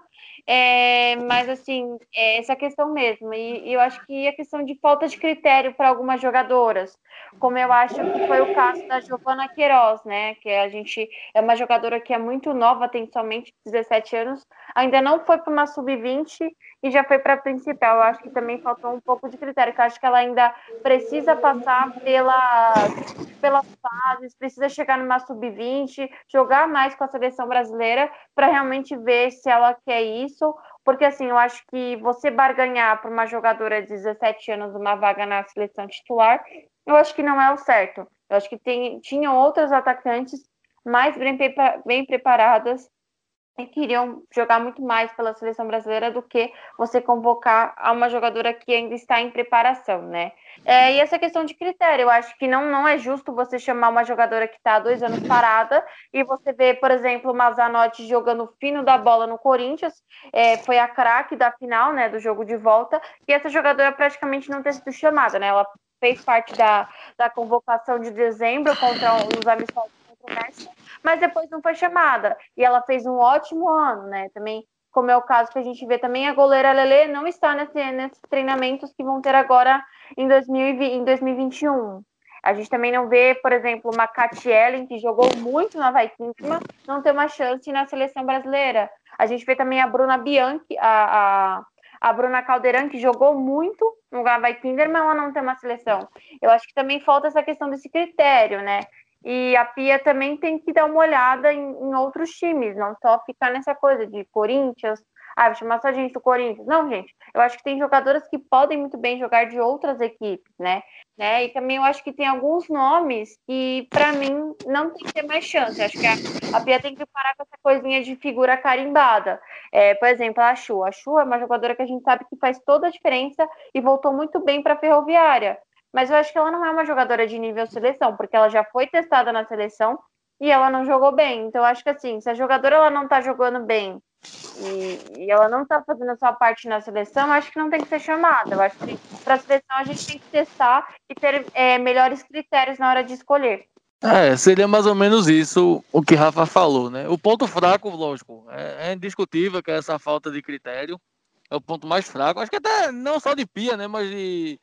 É, mas, assim, é essa questão mesmo. E, e, eu acho que a questão de falta de critério para algumas jogadoras, como eu acho que foi o caso da Giovana Queiroz, né? Que a gente é uma jogadora que é muito nova, tem somente 17 anos, ainda não foi para uma sub-20 e já foi para a principal. Eu acho que também faltou um pouco de critério, que eu acho que ela ainda precisa passar pela, pelas fases, precisa chegar numa sub-20, jogar mais com a seleção brasileira para realmente ver se ela quer isso isso, porque assim, eu acho que você barganhar para uma jogadora de 17 anos uma vaga na seleção titular, eu acho que não é o certo. Eu acho que tem, tinham outras atacantes mais bem, bem preparadas queriam jogar muito mais pela seleção brasileira do que você convocar a uma jogadora que ainda está em preparação, né? É, e essa questão de critério, eu acho que não, não é justo você chamar uma jogadora que está há dois anos parada e você vê, por exemplo, o Mazanotti jogando fino da bola no Corinthians, é, foi a craque da final, né, do jogo de volta, e essa jogadora praticamente não ter sido chamada, né? Ela fez parte da, da convocação de dezembro contra os amistosos contra o México, mas depois não foi chamada. E ela fez um ótimo ano, né? Também, como é o caso que a gente vê também, a goleira Lele não está nesse, nesses treinamentos que vão ter agora em, 2020, em 2021. A gente também não vê, por exemplo, uma Kat Ellen, que jogou muito na Vaikintima, não ter uma chance na seleção brasileira. A gente vê também a Bruna Bianchi, a, a, a Bruna Caldeirão, que jogou muito no Vai Kinderman, ela não tem uma seleção. Eu acho que também falta essa questão desse critério, né? E a Pia também tem que dar uma olhada em, em outros times, não só ficar nessa coisa de Corinthians, ah, vou chamar só gente do Corinthians. Não, gente, eu acho que tem jogadoras que podem muito bem jogar de outras equipes, né? né? E também eu acho que tem alguns nomes que, para mim, não tem que ter mais chance. Eu acho que a, a Pia tem que parar com essa coisinha de figura carimbada. É, por exemplo, a Chu. A Chu é uma jogadora que a gente sabe que faz toda a diferença e voltou muito bem para a Ferroviária. Mas eu acho que ela não é uma jogadora de nível seleção, porque ela já foi testada na seleção e ela não jogou bem. Então, acho que assim, se a jogadora ela não tá jogando bem e, e ela não tá fazendo a sua parte na seleção, acho que não tem que ser chamada. Eu acho que para a seleção a gente tem que testar e ter é, melhores critérios na hora de escolher. É, seria mais ou menos isso o que Rafa falou, né? O ponto fraco, lógico, é, é indiscutível que é essa falta de critério é o ponto mais fraco. Acho que até não só de Pia, né? Mas de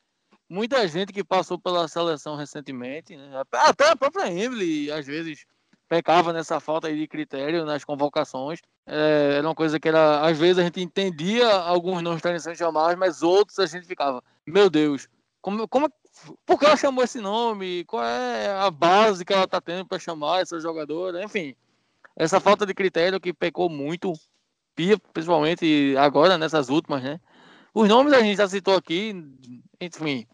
muita gente que passou pela seleção recentemente, né? até a própria Emily, às vezes pecava nessa falta de critério nas convocações. É, era uma coisa que era, às vezes a gente entendia alguns nomes estarem sendo chamados, mas outros a gente ficava, meu Deus, como, como, por que ela chamou esse nome? Qual é a base que ela está tendo para chamar essa jogadora? Enfim, essa falta de critério que pecou muito, principalmente agora nessas últimas, né? Os nomes a gente já citou aqui, enfim.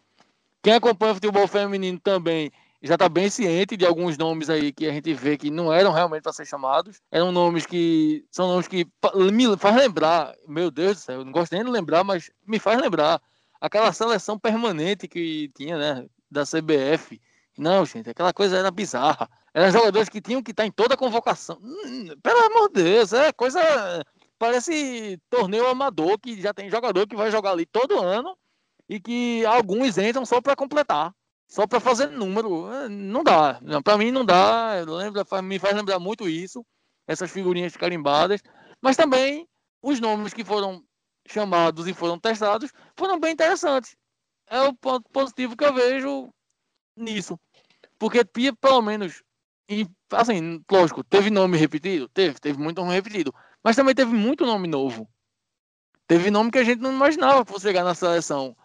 Quem acompanha o futebol feminino também já está bem ciente de alguns nomes aí que a gente vê que não eram realmente para ser chamados. Eram nomes que são nomes que me faz lembrar, meu Deus do céu, eu não gosto nem de lembrar, mas me faz lembrar aquela seleção permanente que tinha, né, da CBF. Não, gente, aquela coisa era bizarra. Eram jogadores que tinham que estar em toda a convocação. Hum, pelo amor de Deus, é coisa. Parece torneio amador que já tem jogador que vai jogar ali todo ano e que alguns entram só para completar só para fazer número. É, não dá. Para mim não dá. Lembra, me faz lembrar muito isso, essas figurinhas carimbadas. Mas também os nomes que foram chamados e foram testados foram bem interessantes. É o ponto positivo que eu vejo nisso. Porque pelo menos, e, assim, lógico, teve nome repetido? Teve, teve muito nome repetido. Mas também teve muito nome novo. Teve nome que a gente não imaginava que fosse chegar na seleção.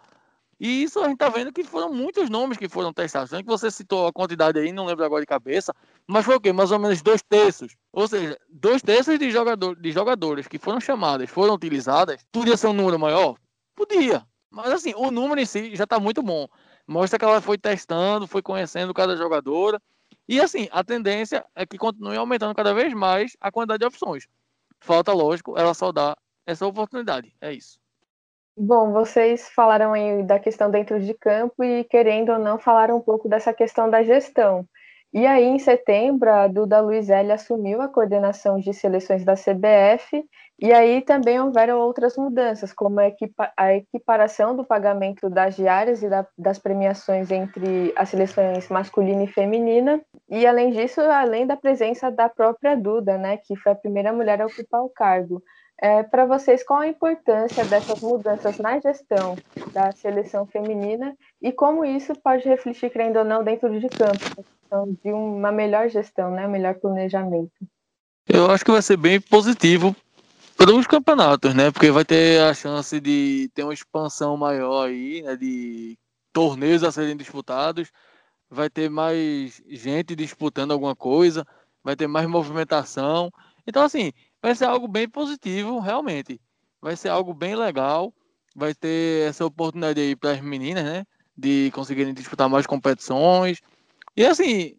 E isso a gente está vendo que foram muitos nomes que foram testados. Tanto que você citou a quantidade aí, não lembro agora de cabeça, mas foi o quê? Mais ou menos dois terços. Ou seja, dois terços de, jogador, de jogadoras que foram chamadas, foram utilizadas. Podia ser um número maior? Podia. Mas assim, o número em si já está muito bom. Mostra que ela foi testando, foi conhecendo cada jogadora. E assim, a tendência é que continue aumentando cada vez mais a quantidade de opções. Falta, lógico, ela só dá essa oportunidade. É isso. Bom, vocês falaram aí da questão dentro de campo e, querendo ou não, falaram um pouco dessa questão da gestão. E aí, em setembro, a Duda Luizelli assumiu a coordenação de seleções da CBF E aí também houveram outras mudanças, como a equiparação do pagamento das diárias e da, das premiações entre as seleções masculina e feminina, e além disso, além da presença da própria Duda, né, que foi a primeira mulher a ocupar o cargo. É, Para vocês, qual a importância dessas mudanças na gestão da seleção feminina e como isso pode refletir, querendo ou não, dentro de campo, de uma melhor gestão, né, melhor planejamento? Eu acho que vai ser bem positivo para os campeonatos, né? Porque vai ter a chance de ter uma expansão maior aí, né? De torneios a serem disputados, vai ter mais gente disputando alguma coisa, vai ter mais movimentação. Então, assim, vai ser algo bem positivo, realmente. Vai ser algo bem legal. Vai ter essa oportunidade aí para as meninas, né? De conseguirem disputar mais competições. E assim,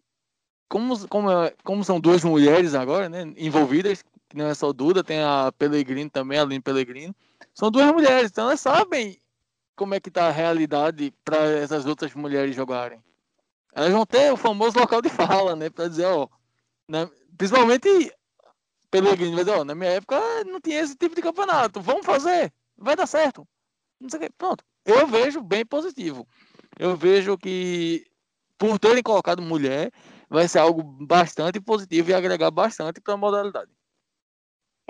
como, como, como são duas mulheres agora, né? Envolvidas, que não é só Duda, tem a Pellegrino também, a Aline Pellegrino. São duas mulheres, então elas sabem como é que tá a realidade para essas outras mulheres jogarem. Elas vão ter o famoso local de fala, né? Para dizer, ó, né? principalmente Pellegrino vai dizer, ó, na minha época não tinha esse tipo de campeonato, vamos fazer, vai dar certo. Não sei o que. Pronto. Eu vejo bem positivo. Eu vejo que por terem colocado mulher, vai ser algo bastante positivo e agregar bastante para a modalidade.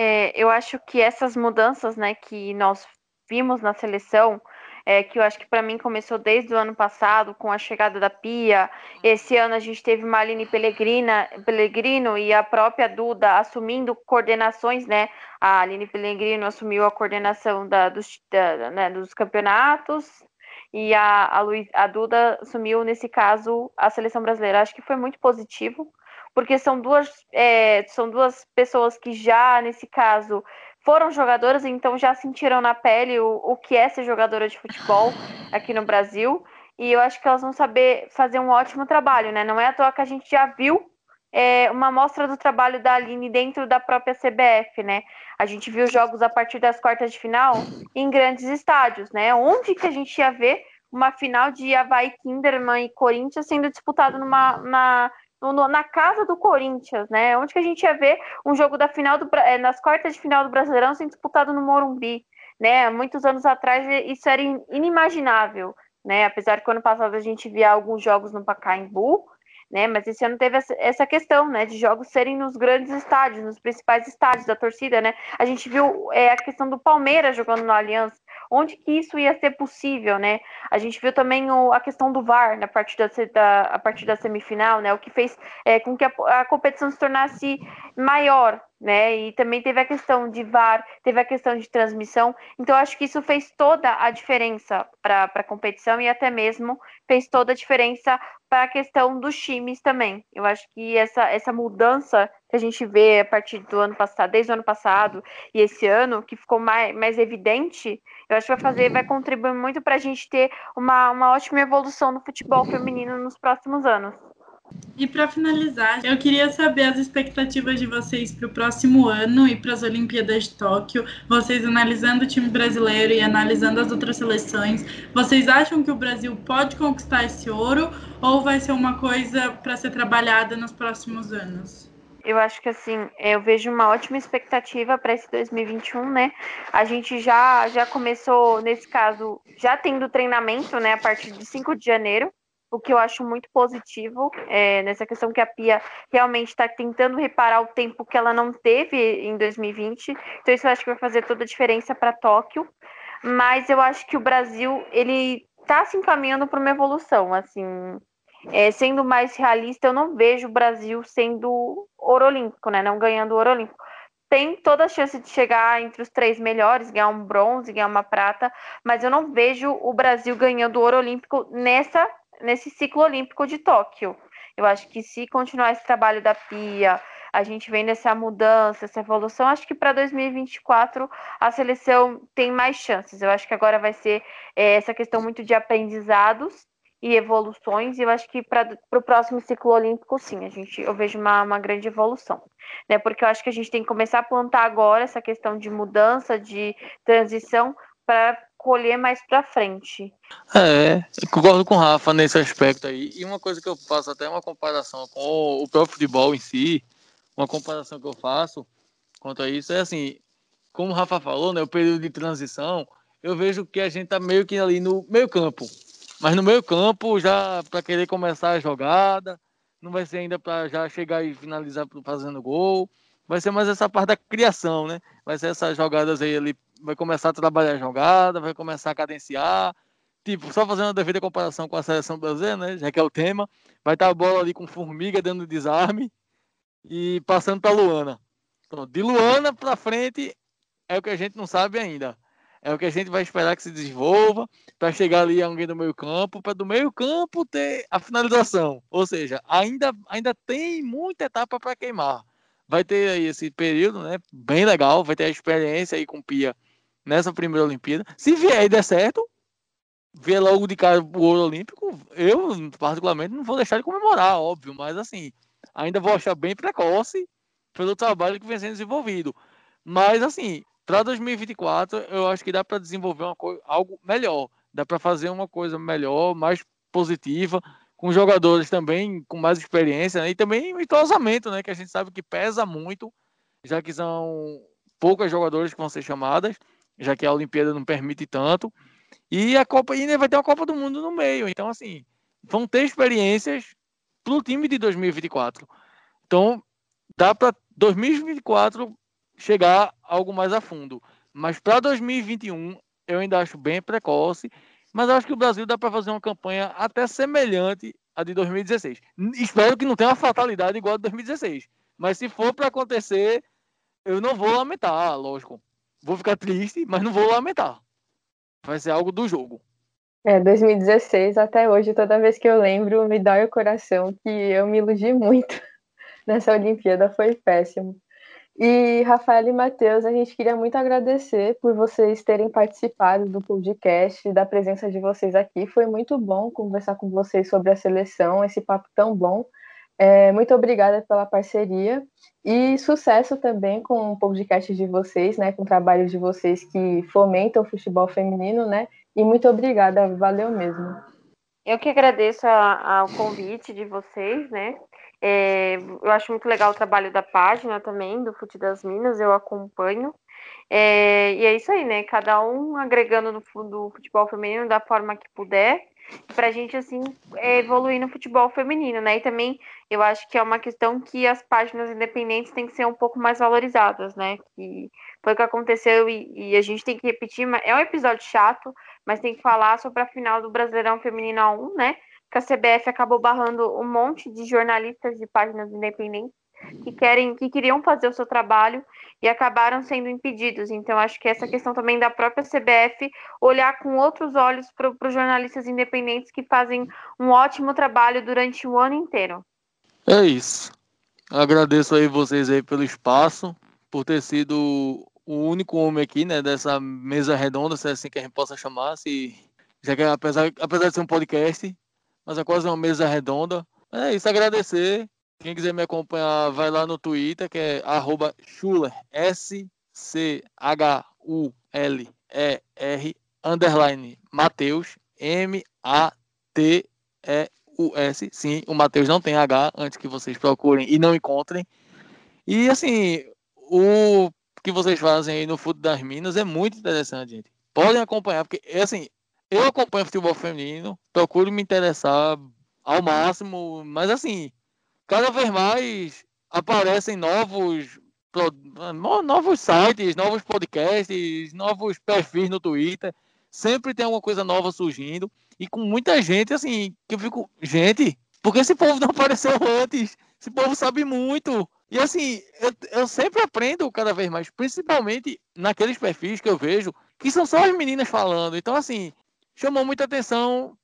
É, eu acho que essas mudanças, né, que nós vimos na seleção, é, que eu acho que para mim começou desde o ano passado, com a chegada da Pia. Esse ano a gente teve Marlene Pellegrina, Pellegrino e a própria Duda assumindo coordenações, né? A Aline Pellegrino assumiu a coordenação da, dos, da, né, dos campeonatos e a, a, Luiz, a Duda assumiu, nesse caso, a seleção brasileira. Acho que foi muito positivo porque são duas, é, são duas pessoas que já, nesse caso, foram jogadoras, então já sentiram na pele o, o que é ser jogadora de futebol aqui no Brasil. E eu acho que elas vão saber fazer um ótimo trabalho, né? Não é à toa que a gente já viu é, uma amostra do trabalho da Aline dentro da própria CBF, né? A gente viu jogos a partir das quartas de final em grandes estádios, né? Onde que a gente ia ver uma final de Havaí Kinderman e Corinthians sendo disputado numa, na, no, na casa do Corinthians, né? Onde que a gente ia ver um jogo da final do, é, nas quartas de final do Brasileirão sendo disputado no Morumbi, né? Muitos anos atrás isso era inimaginável, né? Apesar que ano passado a gente via alguns jogos no Pacaembu, né? Mas esse ano teve essa questão, né? De jogos serem nos grandes estádios, nos principais estádios da torcida, né? A gente viu é, a questão do Palmeiras jogando no Allianz, onde que isso ia ser possível, né? A gente viu também o, a questão do VAR na partir da, da, a partir da semifinal, né? O que fez é, com que a, a competição se tornasse maior, né? E também teve a questão de VAR, teve a questão de transmissão. Então, acho que isso fez toda a diferença para a competição e até mesmo fez toda a diferença para a questão dos times também. Eu acho que essa, essa mudança que a gente vê a partir do ano passado, desde o ano passado e esse ano, que ficou mais, mais evidente, eu acho que vai fazer, vai contribuir muito para a gente ter uma, uma ótima evolução no futebol feminino nos próximos anos. E para finalizar, eu queria saber as expectativas de vocês para o próximo ano e para as Olimpíadas de Tóquio. Vocês analisando o time brasileiro e analisando as outras seleções, vocês acham que o Brasil pode conquistar esse ouro ou vai ser uma coisa para ser trabalhada nos próximos anos? Eu acho que assim, eu vejo uma ótima expectativa para esse 2021, né? A gente já já começou nesse caso já tendo treinamento, né, a partir de 5 de janeiro o que eu acho muito positivo é, nessa questão que a Pia realmente está tentando reparar o tempo que ela não teve em 2020. Então isso eu acho que vai fazer toda a diferença para Tóquio. Mas eu acho que o Brasil ele está se encaminhando para uma evolução. Assim, é, sendo mais realista, eu não vejo o Brasil sendo ouro olímpico, né? Não ganhando ouro olímpico tem toda a chance de chegar entre os três melhores, ganhar um bronze, ganhar uma prata, mas eu não vejo o Brasil ganhando ouro olímpico nessa nesse ciclo olímpico de Tóquio. Eu acho que se continuar esse trabalho da Pia, a gente vendo essa mudança, essa evolução, acho que para 2024 a seleção tem mais chances. Eu acho que agora vai ser é, essa questão muito de aprendizados e evoluções, e eu acho que para o próximo ciclo olímpico, sim, a gente, eu vejo uma, uma grande evolução. Né? Porque eu acho que a gente tem que começar a plantar agora essa questão de mudança, de transição, para colher mais para frente. É, concordo com o Rafa nesse aspecto aí. E uma coisa que eu faço até uma comparação com o próprio futebol em si, uma comparação que eu faço quanto a isso é assim, como o Rafa falou, né, o período de transição, eu vejo que a gente tá meio que ali no meio campo. Mas no meio campo, já para querer começar a jogada, não vai ser ainda para já chegar e finalizar fazendo gol. Vai ser mais essa parte da criação, né? Vai ser essas jogadas aí, ele vai começar a trabalhar a jogada, vai começar a cadenciar. Tipo, só fazendo a devida comparação com a seleção brasileira, né? Já que é o tema. Vai estar a bola ali com formiga dando desarme e passando para Luana. Então, de Luana para frente é o que a gente não sabe ainda. É o que a gente vai esperar que se desenvolva para chegar ali alguém do meio campo, para do meio campo ter a finalização. Ou seja, ainda, ainda tem muita etapa para queimar. Vai ter aí esse período, né? Bem legal, vai ter a experiência aí com o Pia nessa primeira Olimpíada. Se vier e der certo, ver logo de cara o ouro olímpico, eu particularmente não vou deixar de comemorar, óbvio, mas assim, ainda vou achar bem precoce pelo trabalho que vem sendo desenvolvido. Mas assim, para 2024, eu acho que dá para desenvolver uma coisa, algo melhor. Dá para fazer uma coisa melhor, mais positiva, com jogadores também com mais experiência né? e também o entrosamento, né? Que a gente sabe que pesa muito, já que são poucas jogadores que vão ser chamadas, já que a Olimpíada não permite tanto. E a Copa ainda vai ter uma Copa do Mundo no meio. Então, assim, vão ter experiências para o time de 2024. Então, dá para 2024 chegar algo mais a fundo. Mas para 2021, eu ainda acho bem precoce, mas acho que o Brasil dá para fazer uma campanha até semelhante à de 2016. Espero que não tenha uma fatalidade igual a de 2016. Mas se for para acontecer, eu não vou lamentar, lógico. Vou ficar triste, mas não vou lamentar. Vai ser algo do jogo. É, 2016 até hoje, toda vez que eu lembro, me dói o coração que eu me iludi muito nessa Olimpíada, foi péssimo. E Rafael e Matheus, a gente queria muito agradecer por vocês terem participado do podcast, da presença de vocês aqui. Foi muito bom conversar com vocês sobre a seleção, esse papo tão bom. É, muito obrigada pela parceria e sucesso também com o podcast de vocês, né, com o trabalho de vocês que fomentam o futebol feminino, né? E muito obrigada, valeu mesmo. Eu que agradeço ao convite de vocês, né? É, eu acho muito legal o trabalho da página também, do Fute das Minas, eu acompanho. É, e é isso aí, né? Cada um agregando no, do futebol feminino da forma que puder, para a gente, assim, é, evoluir no futebol feminino, né? E também eu acho que é uma questão que as páginas independentes têm que ser um pouco mais valorizadas, né? Que foi o que aconteceu e, e a gente tem que repetir. É um episódio chato, mas tem que falar sobre a final do Brasileirão Feminino 1, né? Que a CBF acabou barrando um monte de jornalistas de páginas independentes que querem, que queriam fazer o seu trabalho e acabaram sendo impedidos. Então, acho que essa questão também da própria CBF olhar com outros olhos para os jornalistas independentes que fazem um ótimo trabalho durante o ano inteiro. É isso. Agradeço aí vocês aí pelo espaço, por ter sido o único homem aqui, né, dessa mesa redonda, se é assim que a gente possa chamar, se já que apesar, apesar de ser um podcast, mas é quase uma mesa redonda. É isso, agradecer. Quem quiser me acompanhar, vai lá no Twitter, que é arroba Schuller, S-C-H-U-L-E-R, underline, Mateus, M-A-T-E-U-S. Sim, o Mateus não tem H, antes que vocês procurem e não encontrem. E, assim, o que vocês fazem aí no Futebol das Minas é muito interessante, gente. Podem acompanhar, porque, assim, eu acompanho futebol feminino, procuro me interessar ao máximo, mas assim, cada vez mais aparecem novos novos sites, novos podcasts, novos perfis no Twitter. Sempre tem alguma coisa nova surgindo e com muita gente assim, que eu fico, gente, por que esse povo não apareceu antes? Esse povo sabe muito. E assim, eu, eu sempre aprendo cada vez mais, principalmente naqueles perfis que eu vejo, que são só as meninas falando. Então, assim, chamou muita atenção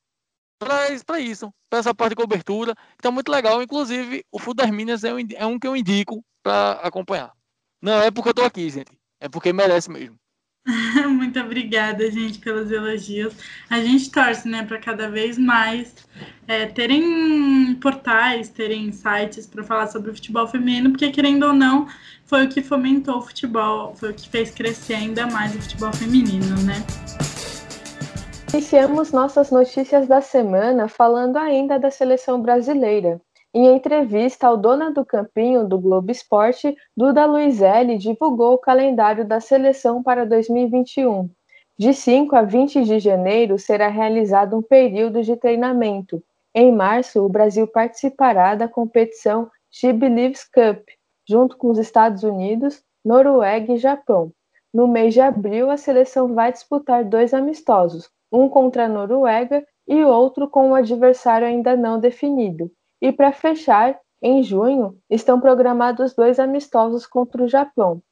para isso, para essa parte de cobertura. Então, muito legal. Inclusive, o Fundo das Minas é um, é um que eu indico para acompanhar. Não é porque eu estou aqui, gente. É porque merece mesmo. Muito obrigada, gente, pelos elogios. A gente torce, né, para cada vez mais é, terem portais, terem sites para falar sobre o futebol feminino, porque querendo ou não, foi o que fomentou o futebol, foi o que fez crescer ainda mais o futebol feminino, né? Iniciamos nossas notícias da semana falando ainda da seleção brasileira. Em entrevista ao Dona do Campinho do Globo Esporte, Duda Luizelli divulgou o calendário da seleção para 2021. De 5 a 20 de janeiro será realizado um período de treinamento. Em março, o Brasil participará da competição She Believes Cup, junto com os Estados Unidos, Noruega e Japão. No mês de abril, a seleção vai disputar dois amistosos, um contra a Noruega e outro com um adversário ainda não definido. E para fechar, em junho, estão programados dois amistosos contra o Japão.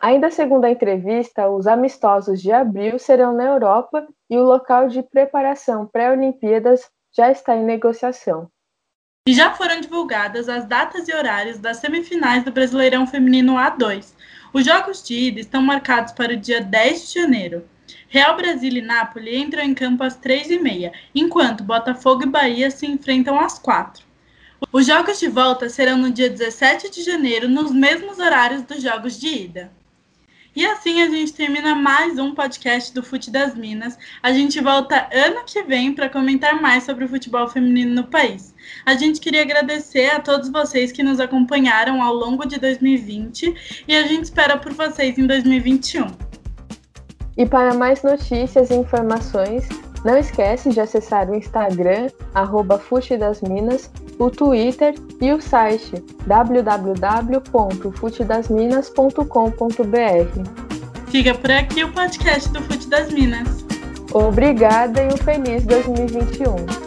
Ainda segundo a entrevista, os amistosos de abril serão na Europa e o local de preparação pré-Olimpíadas já está em negociação. E já foram divulgadas as datas e horários das semifinais do Brasileirão Feminino A2. Os jogos de ida estão marcados para o dia 10 de janeiro. Real Brasil e Nápoles entram em campo às 3h30, enquanto Botafogo e Bahia se enfrentam às 4 os jogos de volta serão no dia 17 de janeiro, nos mesmos horários dos jogos de ida. E assim a gente termina mais um podcast do Fute das Minas. A gente volta ano que vem para comentar mais sobre o futebol feminino no país. A gente queria agradecer a todos vocês que nos acompanharam ao longo de 2020 e a gente espera por vocês em 2021. E para mais notícias e informações, não esquece de acessar o Instagram, arroba das Minas, o Twitter e o site www.futedasminas.com.br. Fica por aqui o podcast do Fute das Minas. Obrigada e um feliz 2021.